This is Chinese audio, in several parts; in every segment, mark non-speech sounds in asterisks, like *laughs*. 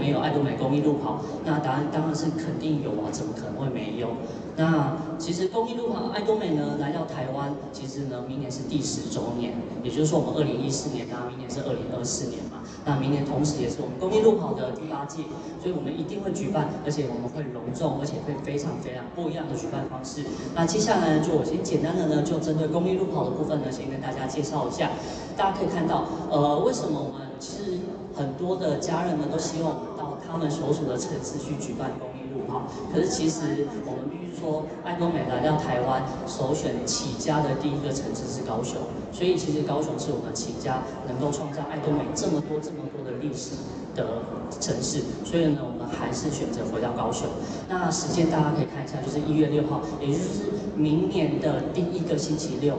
没有爱多美公益路跑？那答案当然是肯定有啊，怎么可能会没有？那其实公益路跑爱多美呢来到台湾，其实呢明年是第十周年，也就是说我们二零一四年，那明年是二零二四年嘛。那明年同时也是我们公益路跑的第八届，所以我们一定会举办，而且我们会隆重，而且会非常非常不一样的举办方式。那接下来呢，就我先简单的呢，就针对公益路跑的部分呢，先跟大家介绍一下。大家可以看到，呃，为什么我们其实很多的家人们都希望我们他们所属的城市去举办公益路跑，可是其实我们必须。说爱多美来到台湾，首选起家的第一个城市是高雄，所以其实高雄是我们起家能够创造爱多美这么多这么多的历史的城市，所以呢，我们还是选择回到高雄。那时间大家可以看一下，就是一月六号，也就是明年的第一个星期六，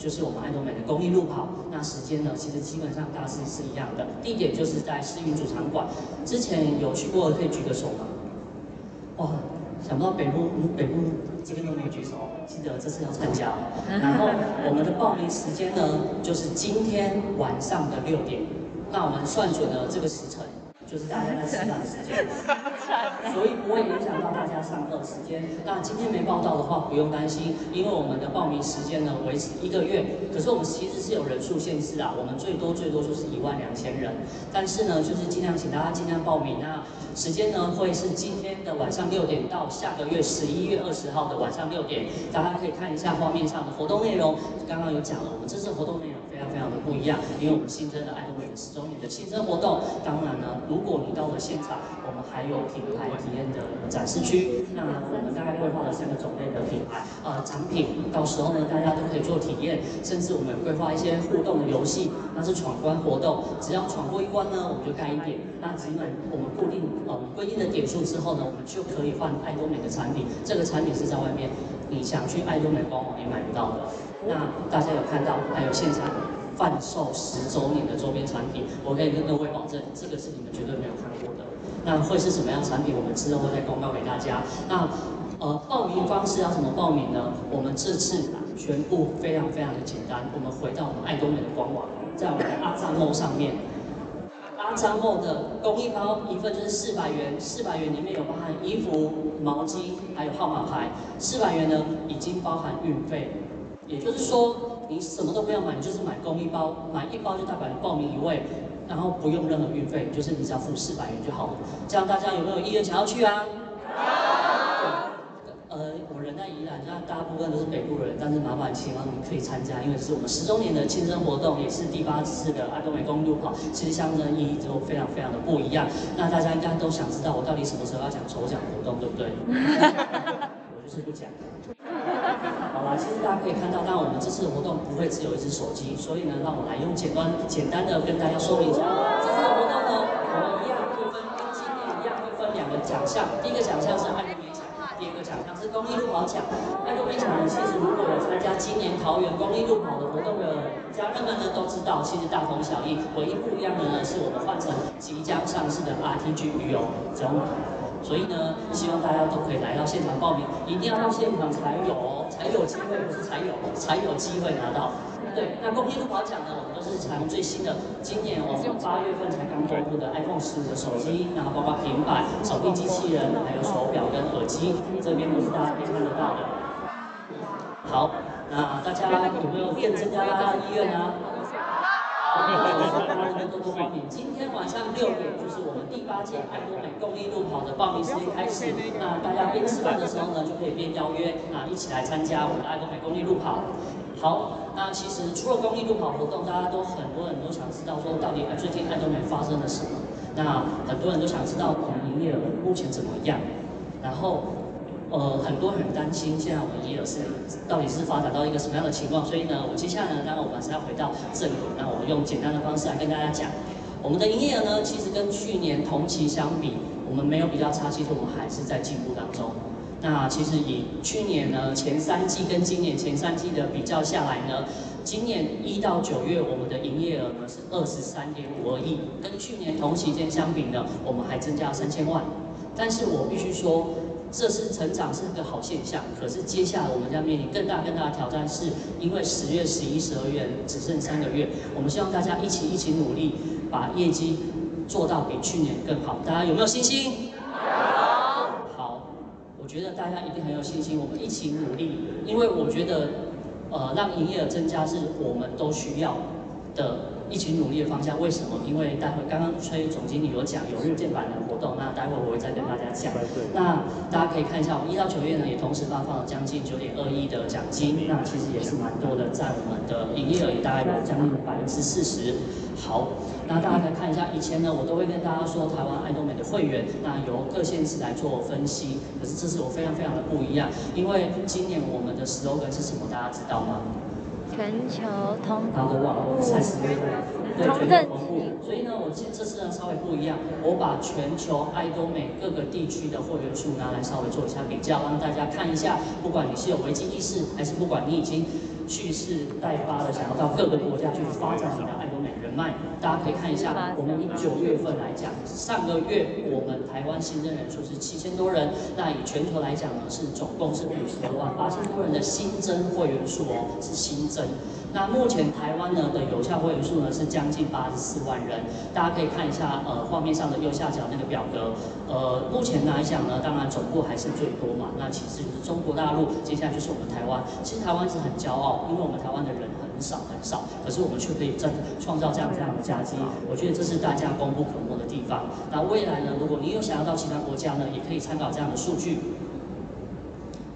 就是我们爱多美的公益路跑。那时间呢，其实基本上大致是一样的，地点就是在市运主场馆。之前有去过的可以举个手吗？哇！想不到北部，北部这边都没有举手，记得这次要参加。然后我们的报名时间呢，就是今天晚上的六点。那我们算准了这个时辰。就是大家在吃饭的时间，*laughs* 所以不会影响到大家上课时间。那今天没报到的话，不用担心，因为我们的报名时间呢维持一个月。可是我们其实是有人数限制啊，我们最多最多就是一万两千人。但是呢，就是尽量请大家尽量报名。那时间呢会是今天的晚上六点到下个月十一月二十号的晚上六点。大家可以看一下画面上的活动内容，刚刚有讲了，我们这次活动内容。非常非常的不一样，因为我们新增了爱多美的十周年的新增活动。当然呢，如果你到了现场，我们还有品牌体验的展示区。那我们大概规划了三个种类的品牌，呃，产品。到时候呢，大家都可以做体验，甚至我们规划一些互动的游戏，那是闯关活动。只要闯过一关呢，我们就盖一点。那只满我们固定呃规定的点数之后呢，我们就可以换爱多美的产品。这个产品是在外面，你想去爱多美官网也买不到的。那大家有看到，还有现场。贩售十周年的周边产品，我可以跟各位保证，这个是你们绝对没有看过的。那会是什么样产品？我们之后会再公告给大家。那呃，报名方式要怎么报名呢？我们这次全部非常非常的简单。我们回到我们爱多美的官网，在我们的阿赞梦上面，阿赞梦的公益包一份就是四百元，四百元里面有包含衣服、毛巾，还有号码牌。四百元呢，已经包含运费，也就是说。你什么都不要买，你就是买公益包，买一包就代表你报名一位，然后不用任何运费，就是你只要付四百元就好了。这样大家有没有意愿想要去啊？呃，我人在宜兰，那大部分都是北部人，但是麻烦希望你可以参加，因为是我们十周年的庆生活动，也是第八次的爱多美公路跑，其实象征意义就非常非常的不一样。那大家应该都想知道我到底什么时候要讲抽奖活动，对不对？*laughs* 我就是不讲。啊，其实大家可以看到，当然我们这次的活动不会只有一只手机，所以呢，让我来用简单简单的跟大家说明一下。这次的活动呢，我们一样会分跟今年一样会分两个奖项，第一个奖项是爱多美奖，第二个奖项是公益路跑奖。爱多美奖呢，其实如果有参加今年桃园公益路跑的活动的家人们呢，都知道，其实大同小异，唯一不一样的呢，是我们换成即将上市的 RTG 鱼油中。所以呢，希望大家都可以来到现场报名，一定要到现场才有，才有机会，不是才有，才有机会拿到。对，那公益路跑奖呢，我们都是采用最新的，今年我们八月份才刚公布的 iPhone 十五的手机，然后包括平板、手臂机器人，还有手表跟耳机，这边都是大家可以看得到的。好，那大家有没有更增加大家的意愿呢？多多报名，今天晚上六点就是我们第八届爱多美公益路跑的报名时间开始。那大家边吃饭的时候呢，就可以边邀约，啊一起来参加我们的爱多美公益路跑。好，那其实除了公益路跑活动，大家都很多人都想知道说，到底最近爱多美发生了什么？那很多人都想知道我们营业额目前怎么样？然后。呃，很多人很担心，现在我们营业额是到底是发展到一个什么样的情况？所以呢，我接下来呢，当然我们是要回到正轨，那我用简单的方式来跟大家讲，我们的营业额呢，其实跟去年同期相比，我们没有比较差，其实我们还是在进步当中。那其实以去年呢前三季跟今年前三季的比较下来呢，今年一到九月，我们的营业额呢是二十三点五二亿，跟去年同期间相比呢，我们还增加了三千万。但是我必须说，这是成长是个好现象。可是接下来我们将面临更大更大的挑战，是因为十月、十一、十二月只剩三个月，我们希望大家一起一起努力，把业绩做到比去年更好。大家有没有信心？有。好我觉得大家一定很有信心，我们一起努力，因为我觉得，呃，让营业额增加是我们都需要的，一起努力的方向。为什么？因为待会刚刚崔总经理有讲有日建版的活动，那待会我会再跟大家讲。那大家可以看一下，我们一到九月呢也同时发放了将近九点二亿的奖金，那其实也是蛮多的，占我们的营业额也大概有将近百分之四十。好。那大家可以看一下，以前呢，我都会跟大家说台湾爱多美的会员，那由各县市来做分析。可是这次我非常非常的不一样，因为今年我们的 slogan 是什么？大家知道吗？全球同步。然后网络三十六对，全球同步。所以呢，我这这次呢稍微不一样，我把全球爱多美各个地区的货源数拿来稍微做一下比较，让大家看一下，不管你是有危机意识，还是不管你已经蓄势待发了想要到各个国家去发展你的爱。大家可以看一下，我们以九月份来讲，上个月我们台湾新增人数是七千多人，那以全球来讲呢，是总共是五十多万八千多人的新增会员数哦，是新增。那目前台湾呢的有效会员数呢是将近八十四万人，大家可以看一下呃画面上的右下角那个表格，呃目前来讲呢，当然总部还是最多嘛，那其实就是中国大陆，接下来就是我们台湾。其实台湾是很骄傲，因为我们台湾的人很少很少，可是我们却可以真创造这样这样的佳绩，我觉得这是大家功不可没的地方。那未来呢，如果你有想要到其他国家呢，也可以参考这样的数据。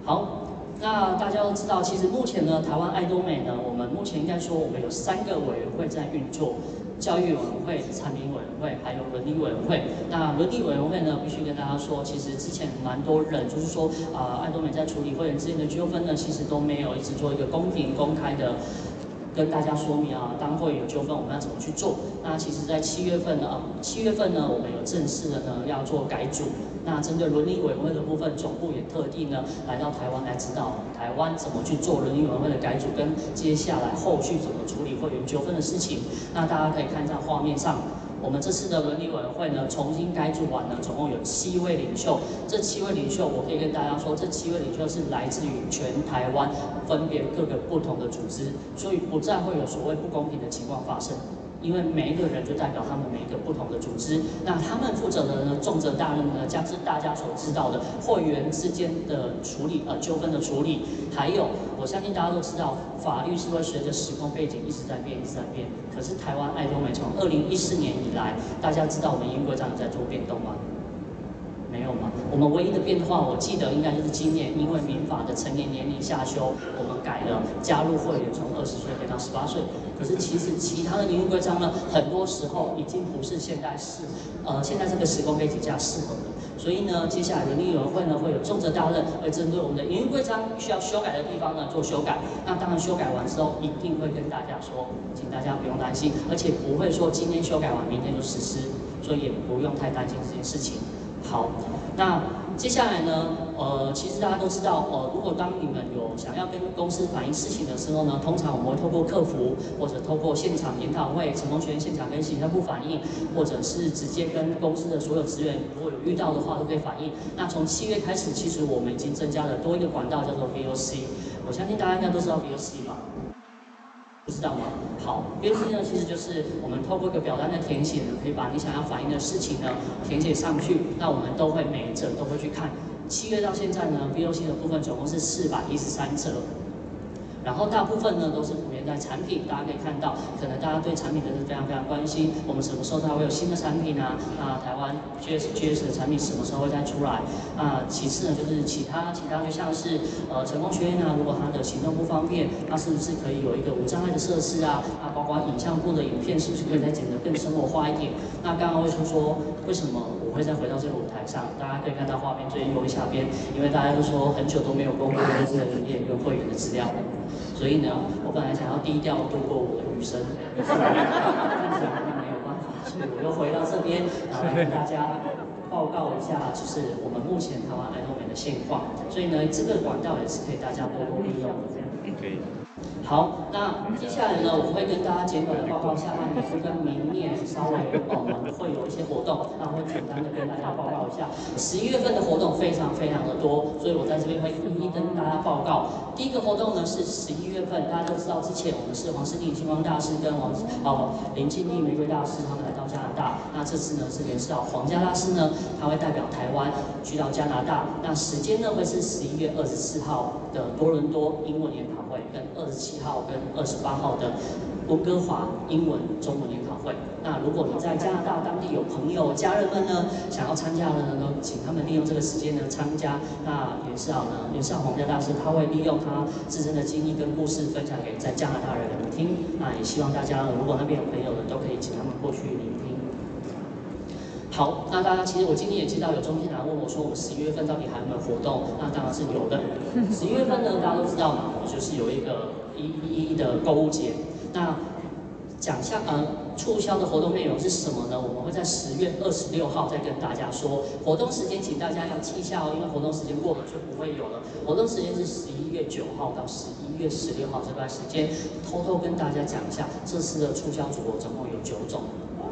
好。那大家都知道，其实目前呢，台湾爱多美呢，我们目前应该说，我们有三个委员会在运作：教育委员会、产品委员会，还有伦理委员会。那伦理委员会呢，必须跟大家说，其实之前蛮多人就是说，啊、呃，爱多美在处理会员之间的纠纷呢，其实都没有一直做一个公平公开的。跟大家说明啊，当会有纠纷，我们要怎么去做？那其实，在七月份呢，七月份呢，我们有正式的呢要做改组。那针对伦理委员会的部分，总部也特地呢来到台湾来指导台湾怎么去做伦理委员会的改组，跟接下来后续怎么处理会员纠纷的事情。那大家可以看一下画面上。我们这次的伦理委员会呢，重新改组完呢，总共有七位领袖。这七位领袖，我可以跟大家说，这七位领袖是来自于全台湾，分别各个不同的组织，所以不再会有所谓不公平的情况发生。因为每一个人就代表他们每一个不同的组织，那他们负责的呢，重责大任呢，将是大家所知道的会员之间的处理，呃，纠纷的处理。还有，我相信大家都知道，法律是会随着时空背景一直在变，一直在变。可是台湾爱多美从二零一四年以来，大家知道我们英国这样在做变动吗？没有吗？我们唯一的变化，我记得应该就是今年，因为民法的成年年龄下修，我们改了加入会员从二十岁变到十八岁。可是其实其他的营运规章呢，很多时候已经不是现在是，呃，现在这个时空背景下适合的。所以呢，接下来伦理委员会呢会有重责大任，会针对我们的营运规章需要修改的地方呢做修改。那当然修改完之后，一定会跟大家说，请大家不用担心，而且不会说今天修改完明天就实施，所以也不用太担心这件事情。好，那接下来呢？呃，其实大家都知道，呃，如果当你们有想要跟公司反映事情的时候呢，通常我们会透过客服，或者透过现场研讨会、成功学院现场跟行政部反映，或者是直接跟公司的所有职员，如果有遇到的话，都可以反映。那从七月开始，其实我们已经增加了多一个管道，叫做 VOC。我相信大家应该都知道 VOC 吧？不知道吗？好，VOC 呢，其实就是我们透过一个表单的填写呢，可以把你想要反映的事情呢填写上去。那我们都会每一则都会去看。七月到现在呢，VOC 的部分总共是四百一十三则。然后大部分呢都是在产品，大家可以看到，可能大家对产品真的是非常非常关心。我们什么时候才会有新的产品啊？啊，台湾 GS GS 的产品什么时候会再出来？啊，其次呢就是其他其他就像是呃成功学院啊，如果它的行动不方便，它是不是可以有一个无障碍的设施啊？啊，包括影像部的影片是不是可以再剪得更生活化一点？那刚刚魏叔说为什么我会再回到这个舞台上？大家可以看到画面最右下边，因为大家都说很久都没有公布公司的营业跟会员的资料了。所以呢，我本来想要低调度过我的余生，但是没有办法，所以我又回到这边，然后来跟大家报告一下，就是我们目前台湾爱多美的现况。所以呢，这个管道也是可以大家多多利用的。可以。好，那接下来呢，我会跟大家简短的报告下半年跟明年稍微我们会有一些活动，那会简单的跟大家报告一下。十一月份的活动非常非常的多，所以我在这边会一一跟大家报告。第一个活动呢是十一月份，大家都知道之前我们是黄师弟星光大师跟王哦林静丽玫瑰大师他们来到加拿大，那这次呢是联视到皇家大师呢，他会代表台湾去到加拿大，那时间呢会是十一月二十四号的多伦多英文研讨会跟二十七。号跟二十八号的温哥华英文中文研讨会。那如果你在加拿大当地有朋友、家人们呢，想要参加的呢，请他们利用这个时间呢参加。那袁绍呢，联视皇家大师他会利用他自身的经历跟故事分享给在加拿大人听。那也希望大家，如果那边有朋友的，都可以请他们过去聆听。好，那大家其实我今天也接到有中心人问我说，我们十一月份到底还有没有活动？那当然是有的。十一月份呢，大家都知道嘛，就是有一个。一一一的购物节，那奖项呃促销的活动内容是什么呢？我们会在十月二十六号再跟大家说。活动时间请大家要记下哦，因为活动时间过了就不会有了。活动时间是十一月九号到十一月十六号这段时间，偷偷跟大家讲一下，这次的促销组合总共有九种，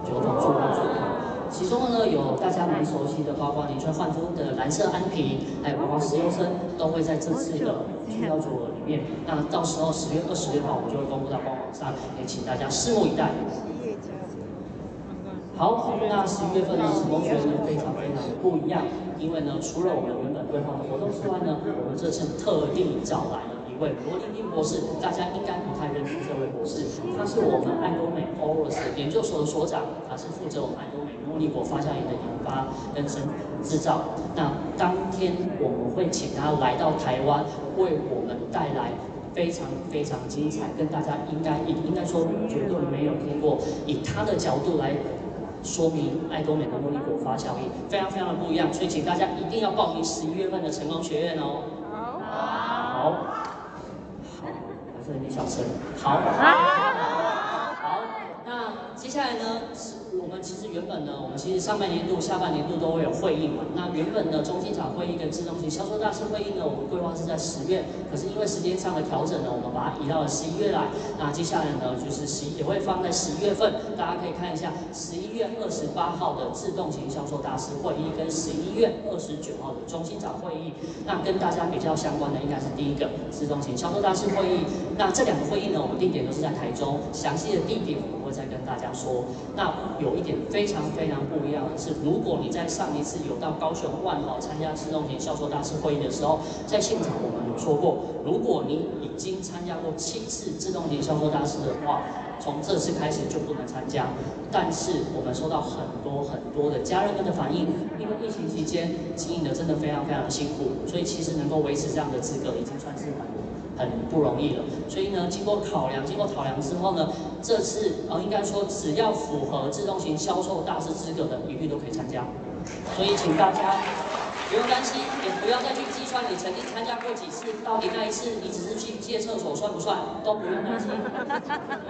九种促销组合。其中呢，有大家蛮熟悉的，包括林川焕夫的蓝色安瓶，还有包括石优生，都会在这次的促销组里面。那到时候十月二十六号，我就会公布到官网上，也请大家拭目以待。好，那十一月份呢，成功学呢非常非常的不一样，因为呢，除了我们原本规划的活动之外呢，我们这次特地找来了。罗丽丽博士，大家应该不太认识这位博士，他是我们爱多美 ORUS 研究所的所长，他是负责我们爱多美诺丽果发酵液的研发跟生制造。那当天我们会请他来到台湾，为我们带来非常非常精彩，跟大家应该应应该说绝对没有听过，以他的角度来说明爱多美的茉莉果发酵液，非常非常的不一样，所以请大家一定要报名十一月份的成功学院哦。好。小声，好，好，那接下来呢？其实原本呢，我们其实上半年度、下半年度都会有会议嘛。那原本呢，中心场会议跟自动型销售大师会议呢，我们规划是在十月，可是因为时间上的调整呢，我们把它移到了十一月来。那接下来呢，就是十一也会放在十一月份，大家可以看一下十一月二十八号的自动型销售大师会议跟十一月二十九号的中心场会议。那跟大家比较相关的应该是第一个自动型销售大师会议。那这两个会议呢，我们地点都是在台中，详细的地点会再跟大家说。那有一点非常非常不一样的是，如果你在上一次有到高雄万豪参加自动型销售大师会议的时候，在现场我们有说过，如果你已经参加过七次自动型销售大师的话，从这次开始就不能参加。但是我们收到很多很多的家人们的反应，因为疫情期间经营的真的非常非常辛苦，所以其实能够维持这样的资格已经算是蛮很不容易了，所以呢，经过考量，经过考量之后呢，这次呃，应该说只要符合自动型销售大师资格的，一律都可以参加。所以请大家不用担心，也不要再去计算你曾经参加过几次，到底那一次你只是去借厕所算不算，都不用担心，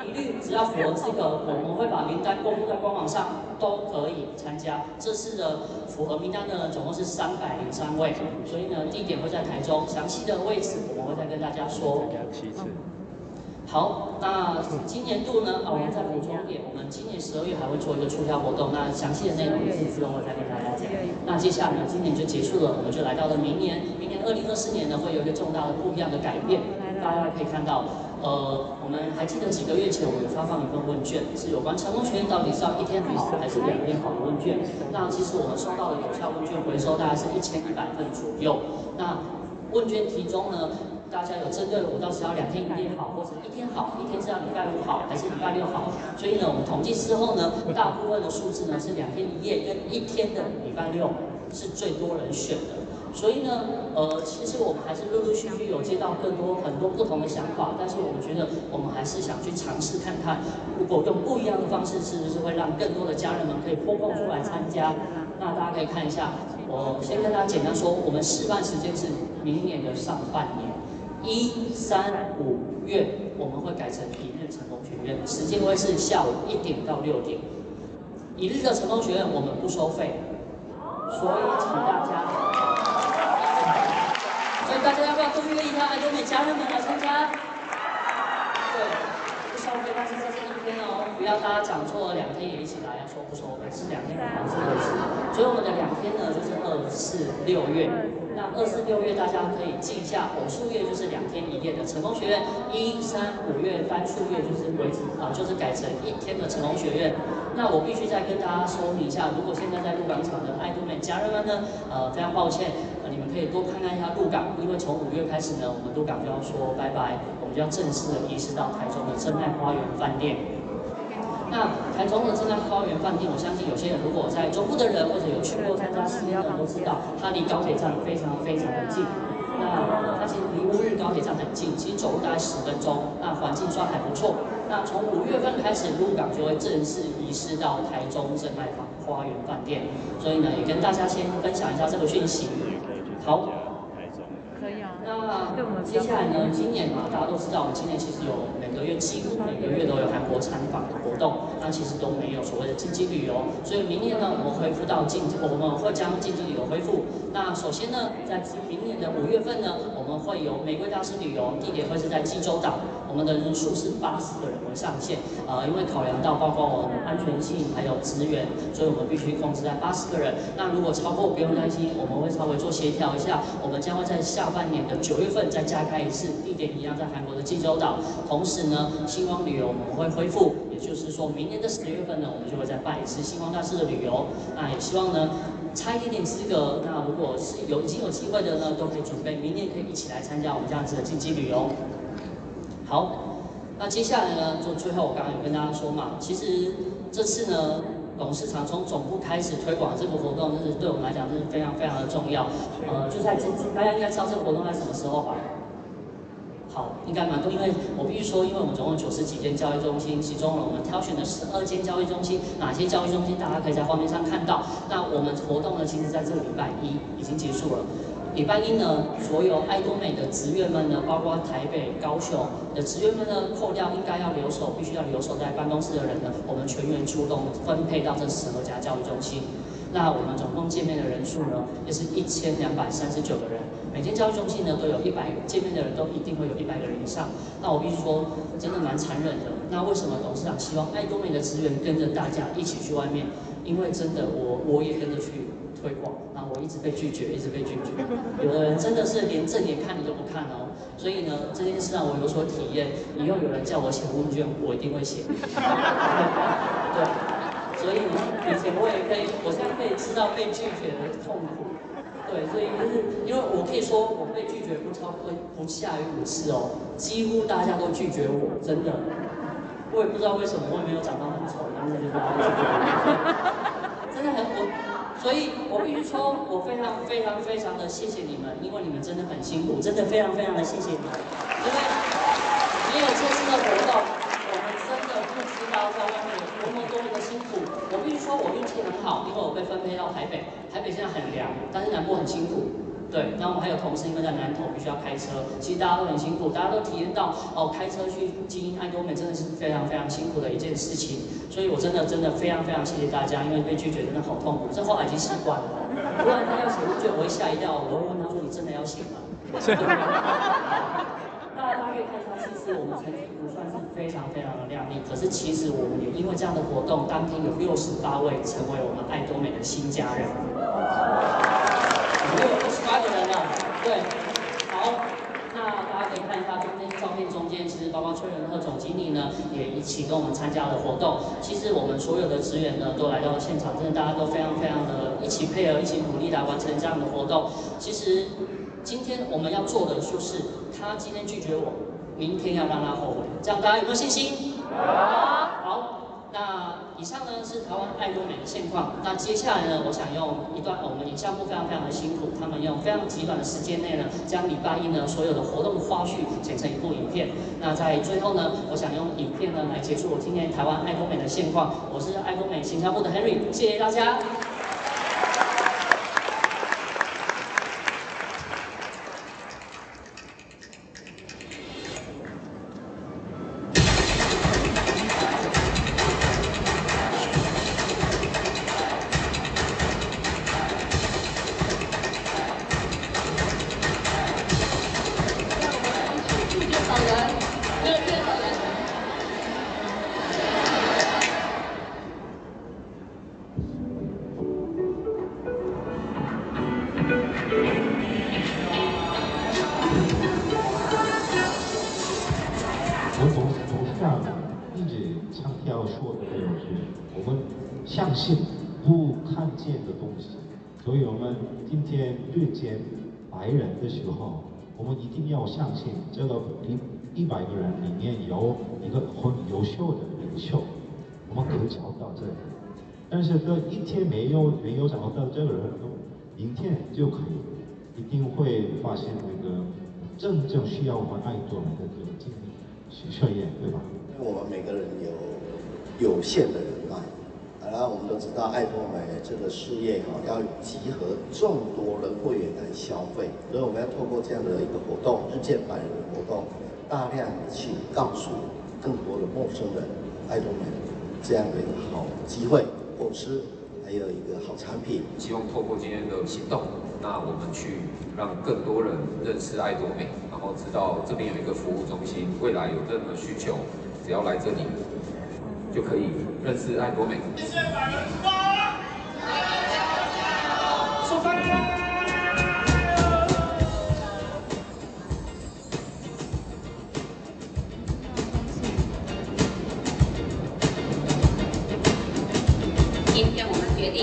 一律只要符合资格，我们会把名单公布在官网上，都可以参加。这次的符合名单呢总共是三百零三位，所以呢，地点会在台中，详细的位置我们会再跟大家说。好，那今年度呢，啊，我们再补充一点，我们今年十二月还会做一个促销活动，那详细的内容也是之后会再跟大家讲。那接下来呢，今年就结束了，我们就来到了明年，明年二零二四年呢，会有一个重大的不一样的改变。大家可以看到，呃，我们还记得几个月前我们有发放一份问卷，是有关成功学院到底是要一天好还是两天好的问卷。那其实我们收到的有效问卷回收大概是一千一百份左右。那问卷题中呢，大家有针对我到时要两天一夜好，或者一天好，一天是要礼拜五好，还是礼拜六好？所以呢，我们统计之后呢，大部分的数字呢是两天一夜跟一天的礼拜六是最多人选的。所以呢，呃，其实我们还是陆陆续续有接到更多很多不同的想法，但是我们觉得我们还是想去尝试看看，如果用不一样的方式，是不是会让更多的家人们可以拨空出来参加？那大家可以看一下，我先跟大家简单说，我们示范时间是明年的上半年。一三五月我们会改成一日成功学院，时间会是下午一点到六点。一日的成功学院我们不收费，所以请大家。所以大家要不要多约一下来东北家人们来参加？对，不消费，但是在这里。天哦，不要大家讲错了，两天也一起来，要说不说？我们是两天两次的事。所以我们的两天呢，就是二四六月。那二四六月大家可以记一下，偶数月就是两天一夜的成功学院，一三五月单数月就是为止啊，就是改成一天的成功学院。那我必须再跟大家说明一下，如果现在在鹿港场的爱多美家人们呢，呃，非常抱歉，呃，你们可以多看看一下鹿港，因为从五月开始呢，我们鹿港就要说拜拜，我们就要正式的移师到台中的真爱花园饭店。那台中的真爱花园饭店，我相信有些人如果在中部的人或者有去过参加试验的人都知道，它离高铁站非常非常的近。那它其实离乌日高铁站很近，其实走路大概十分钟。那环境算还不错。那从五月份开始，鹿港就会正式移师到台中真爱花园饭店。所以呢，也跟大家先分享一下这个讯息。好。可以啊那接下来呢？今年嘛，大家都知道，我们今年其实有每个月几乎每个月都有韩国参访的活动，那其实都没有所谓的经济旅游，所以明年呢，我们恢复到经，我们会将经济旅游恢复。那首先呢，在明年的五月份呢，我们会有玫瑰大师旅游，地点会是在济州岛。我们的人数是八十个人为上限，呃，因为考量到包括我们安全性还有资源，所以我们必须控制在八十个人。那如果超过，不用担心，我们会稍微做协调一下。我们将会在下半年的九月份再加开一次，地点一样在韩国的济州岛。同时呢，星光旅游我们会恢复，也就是说明年的十月份呢，我们就会再办一次星光大师的旅游。那也希望呢，差一点点资格，那如果是有已经有机会的呢，都可以准备明年可以一起来参加我们这样子的经济旅游。好，那接下来呢，就最后我刚刚有跟大家说嘛，其实这次呢，董事长从总部开始推广这个活动，就是对我们来讲，就是非常非常的重要。呃，就在这，大家应该知道这个活动在什么时候吧？好，应该蛮多，因为我必须说，因为我们总共九十几间交易中心，其中呢，我们挑选了十二间交易中心，哪些交易中心大家可以在画面上看到。那我们活动呢，其实在这个礼拜一已经结束了。礼拜一呢，所有爱多美的职员们呢，包括台北、高雄的职员们呢，扣掉应该要留守、必须要留守在办公室的人呢，我们全员出动，分配到这十二家教育中心。那我们总共见面的人数呢，也是一千两百三十九个人。每间教育中心呢，都有一百见面的人，都一定会有一百个人以上。那我必须说，真的蛮残忍的。那为什么董事长希望爱多美的职员跟着大家一起去外面？因为真的，我我也跟着去。推广，一直被拒绝，一直被拒绝。有的人真的是连正眼看你都不看哦。所以呢，这件事让我有所体验。以后有人叫我写问卷，我一定会写。*laughs* 对，所以以前我也可以，我现在可以知道被拒绝的痛苦。对，所以就是因为我可以说，我被拒绝不超过不下于五次哦，几乎大家都拒绝我，真的。我也不知道为什么，我也没有长得很丑，但是就是大家拒绝我，*laughs* 真的很我。所以我必须说，我非常非常非常的谢谢你们，因为你们真的很辛苦，真的非常非常的谢谢你们。因为没有这次的活动，我们真的不知道在外面有多么多么的辛苦。我必须说，我运气很好，因为我被分配到台北，台北现在很凉，但是南部很辛苦。对，那我们还有同事，因为在南投必须要开车，其实大家都很辛苦，大家都体验到哦，开车去经营爱多美真的是非常非常辛苦的一件事情，所以我真的真的非常非常谢谢大家，因为被拒绝真的好痛苦，这后来已经习惯了。不然他要写问卷，我会吓一跳，我会问他说：“你真的要写吗？” *laughs* 大家大家可以看一下，其实我们成绩不算是非常非常的亮丽，可是其实我们也因为这样的活动，当天有六十八位成为我们爱多美的新家人。*laughs* 对，好，那大家可以看一下中间照片中间，其实包括崔仁赫总经理呢，也一起跟我们参加了活动。其实我们所有的职员呢，都来到了现场，真的大家都非常非常的一起配合，一起努力来完成这样的活动。其实今天我们要做的就是，他今天拒绝我，明天要让他后悔，这样大家有没有信心？有好。那以上呢是台湾爱多美的现况。那接下来呢，我想用一段我们影像部非常非常的辛苦，他们用非常极短的时间内呢，将礼拜一呢所有的活动花絮剪成一部影片。那在最后呢，我想用影片呢来结束我今天台湾爱多美的现况。我是爱多美形象部的 Henry，谢谢大家。遇见白人的时候，我们一定要相信这个一一百个人里面有一个很优秀的领袖，我们可以找到这个。但是这一天没有没有找到这个人，明天就可以，一定会发现那个真正需要我们爱多美的这个经历许测验，对吧？我们每个人有有限的人脉，当然我们都知道爱多美这个事业哈，要集合众多的会员来消费，所以我们要透过这样的一个活动，日见百人的活动，大量去告诉更多的陌生人爱多美这样的一个好机会。公司还有一个好产品，希望透过今天的行动，那我们去让更多人认识爱多美，然后知道这边有一个服务中心，未来有任何需求，只要来这里就可以认识爱国美。谢谢出发！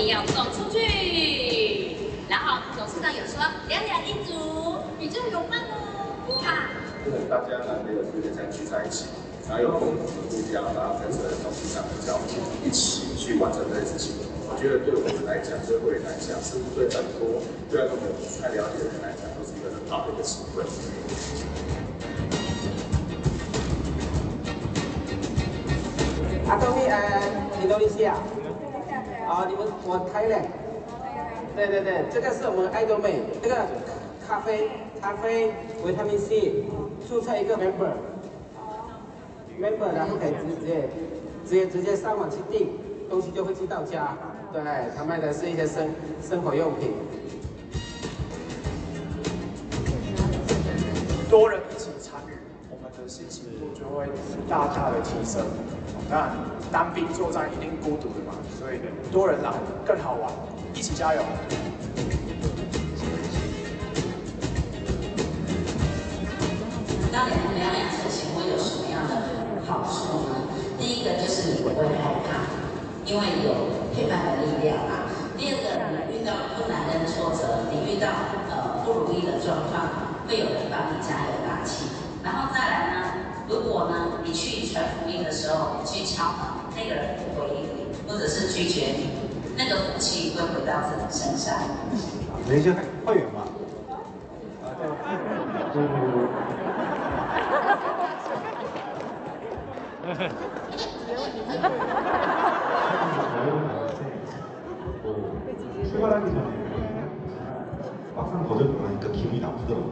要走出去，然后董事长有说两两一组，比较有伴哦。看，大家难得有机会再聚在一起，然后有共同的目标，然后跟着董事长的脚步一起去完成这件事情。我觉得对我们来讲，对会员来讲，甚至对很多对爱多美不太了解的人来讲，都是一个很好的一个机会。阿多米，呃，印度尼西亚。好，你们我开了。对对对，这个是我们爱多美，这个咖啡咖啡维他命 C，注册一个后可以直接直接直接上网去订，东西就会寄到家。对，他卖的是一些生生活用品。多人一起参与，我们的信心度就会大大的提升。当然，单兵作战一定孤独的嘛，所以多人来更好玩，一起加油！当你们两两成行会有什么样的好处呢？第一个就是你不会害怕，因为有陪伴的力量啊。第二个，你遇到困难跟挫折，你遇到呃不如意的状况，会有人帮你加油打气。然后再来呢？如果呢，你去传福音的时候，去敲门，那个人不回应你，或者是拒绝你，那个福气会回到自己身上。等一下，会员吗？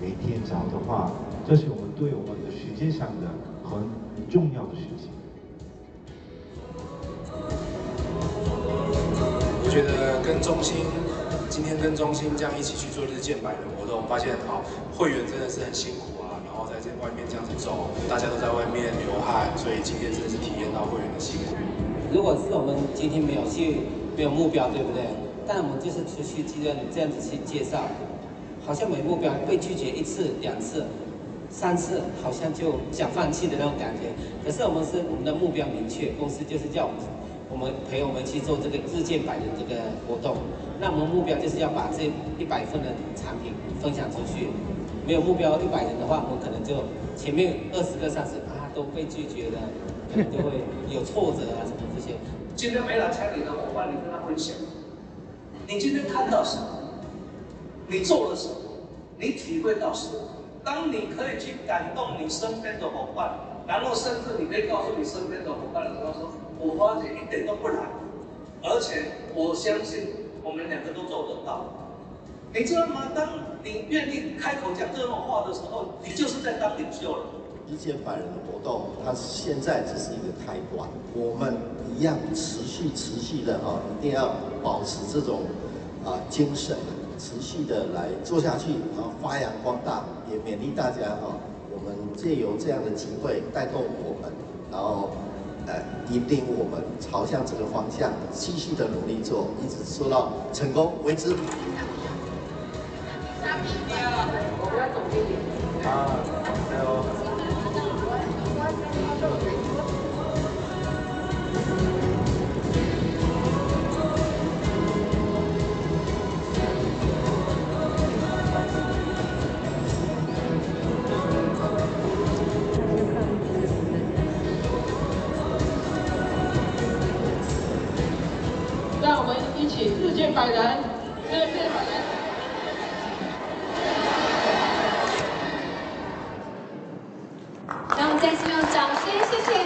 每天找的话，这是我们对我们的世界上的很重要的事情。我觉得跟中心，今天跟中心这样一起去做日见百的活动，发现好会员真的是很辛苦啊，然后在这外面这样子走，大家都在外面流汗，所以今天真的是体验到会员的辛苦。如果是我们今天没有去，没有目标，对不对？但我们就是出去这样这样子去介绍，好像没目标，被拒绝一次两次。三次好像就想放弃的那种感觉，可是我们是我们的目标明确，公司就是叫我们，我们陪我们去做这个日见百人这个活动，那我们目标就是要把这一百份的产品分享出去，没有目标一百人的话，我们可能就前面二十个、三十啊都被拒绝了，可能就会有挫折啊什么这些。今天没来参与的伙伴，你跟他分享，你今天看到什么？你做了什么？你体会到什么？当你可以去感动你身边的伙伴，然后甚至你可以告诉你身边的伙伴的时候说：“我花姐一点都不难，而且我相信我们两个都做得到。”你知道吗？当你愿意开口讲这种话的时候，你就是在当领袖了。日见百人的活动，它现在只是一个开端，我们一样持续持续的哈，一定要保持这种啊精神，持续的来做下去，然后发扬光大，也勉励大家哈，我们借由这样的机会带动我们，然后呃引领我们朝向这个方向继续的努力做，一直做到成功为止。我们要总经理啊，